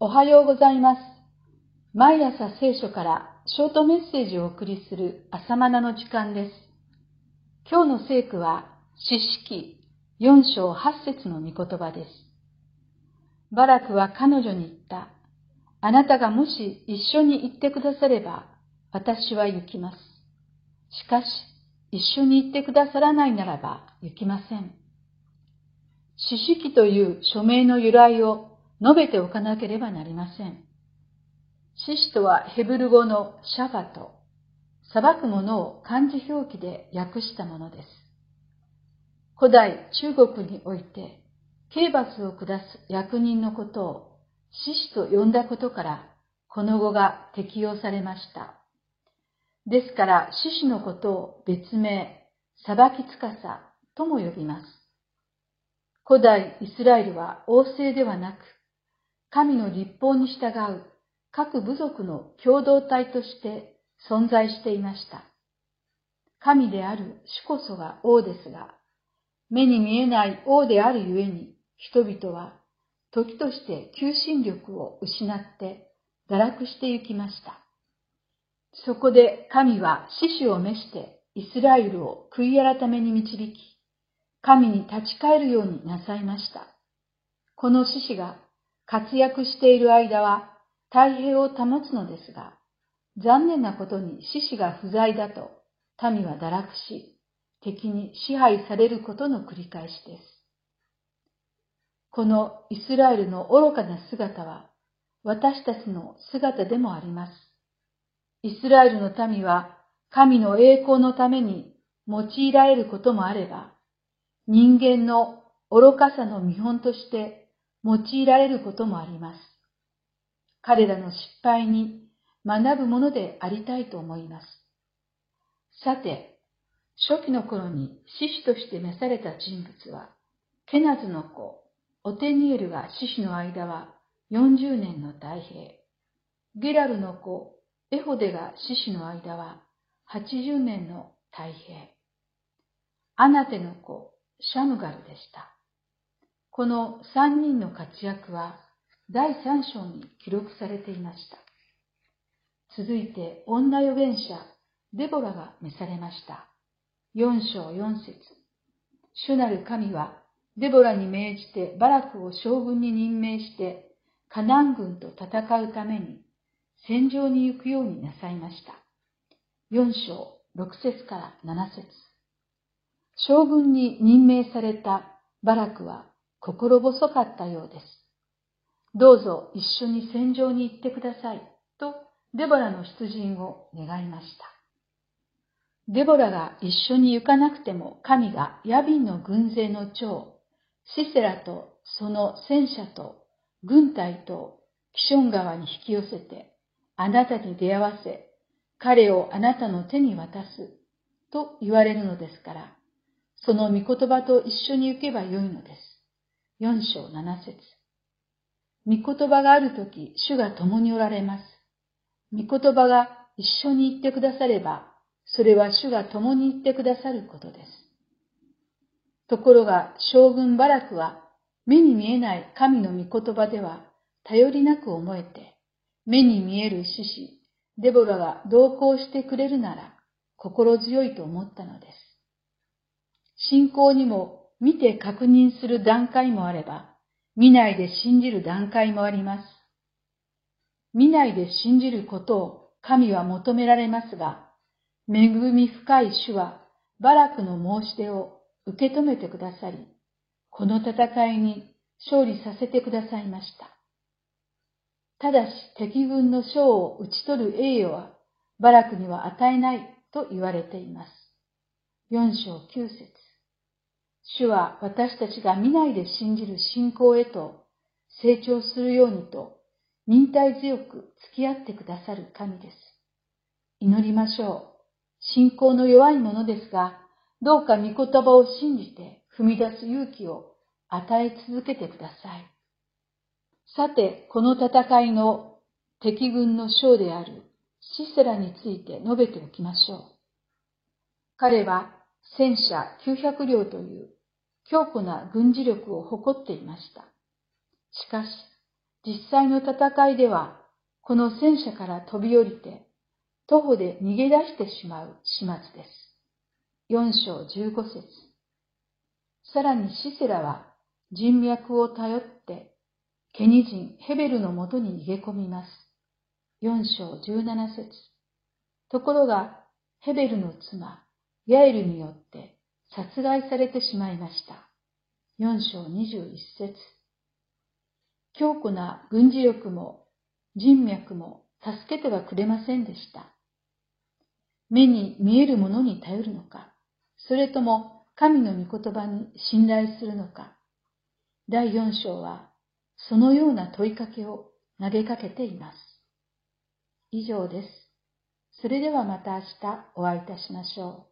おはようございます。毎朝聖書からショートメッセージをお送りする朝マナの時間です。今日の聖句は、詩式4章8節の御言葉です。バラクは彼女に言った。あなたがもし一緒に行ってくだされば、私は行きます。しかし、一緒に行ってくださらないならば行きません。詩式という署名の由来を述べておかなければなりません。獅子とはヘブル語のシャファと、裁くものを漢字表記で訳したものです。古代中国において、刑罰を下す役人のことを獅子と呼んだことから、この語が適用されました。ですから、獅子のことを別名、裁きつかさとも呼びます。古代イスラエルは王政ではなく、神の立法に従う各部族の共同体として存在していました。神である主こそが王ですが、目に見えない王であるゆえに人々は時として求心力を失って堕落してゆきました。そこで神は獅子を召してイスラエルを悔い改めに導き、神に立ち返るようになさいました。この獅子が活躍している間は太平を保つのですが、残念なことに獅子が不在だと民は堕落し、敵に支配されることの繰り返しです。このイスラエルの愚かな姿は私たちの姿でもあります。イスラエルの民は神の栄光のために用いられることもあれば、人間の愚かさの見本として用いられることもあります。彼らの失敗に学ぶものでありたいと思います。さて、初期の頃に獅子として召された人物は、ケナズの子、オテニエルが獅子の間は40年の太平。ゲラルの子、エホデが獅子の間は80年の太平。アナテの子、シャムガルでした。この三人の活躍は第三章に記録されていました。続いて女預言者デボラが召されました。四章四節主なる神はデボラに命じてバラクを将軍に任命してカナン軍と戦うために戦場に行くようになさいました。四章六節から七節将軍に任命されたバラクは心細かったようです。どうぞ一緒に戦場に行ってください、とデボラの出陣を願いました。デボラが一緒に行かなくても神がヤビンの軍勢の長、シセラとその戦車と軍隊とキション川に引き寄せて、あなたに出会わせ、彼をあなたの手に渡す、と言われるのですから、その御言葉と一緒に行けばよいのです。4章7節御言葉があるとき、主が共におられます。御言葉が一緒に言ってくだされば、それは主が共に言ってくださることです。ところが、将軍バラクは、目に見えない神の御言葉では、頼りなく思えて、目に見える獅子、デボラが同行してくれるなら、心強いと思ったのです。信仰にも見て確認する段階もあれば、見ないで信じる段階もあります。見ないで信じることを神は求められますが、恵み深い主はバラクの申し出を受け止めてくださり、この戦いに勝利させてくださいました。ただし敵軍の将を討ち取る栄誉はバラクには与えないと言われています。4章9節主は私たちが見ないで信じる信仰へと成長するようにと忍耐強く付き合ってくださる神です。祈りましょう。信仰の弱いものですが、どうか御言葉を信じて踏み出す勇気を与え続けてください。さて、この戦いの敵軍の将であるシセラについて述べておきましょう。彼は戦車900両という強固な軍事力を誇っていました。しかし、実際の戦いでは、この戦車から飛び降りて、徒歩で逃げ出してしまう始末です。4章15節さらにシセラは人脈を頼って、ケニ人ヘベルのもとに逃げ込みます。4章17節ところが、ヘベルの妻、ヤエルによって殺害されてしまいました。4章21節強固な軍事力も人脈も助けてはくれませんでした。目に見えるものに頼るのか、それとも神の御言葉に信頼するのか。第4章はそのような問いかけを投げかけています。以上です。それではまた明日お会いいたしましょう。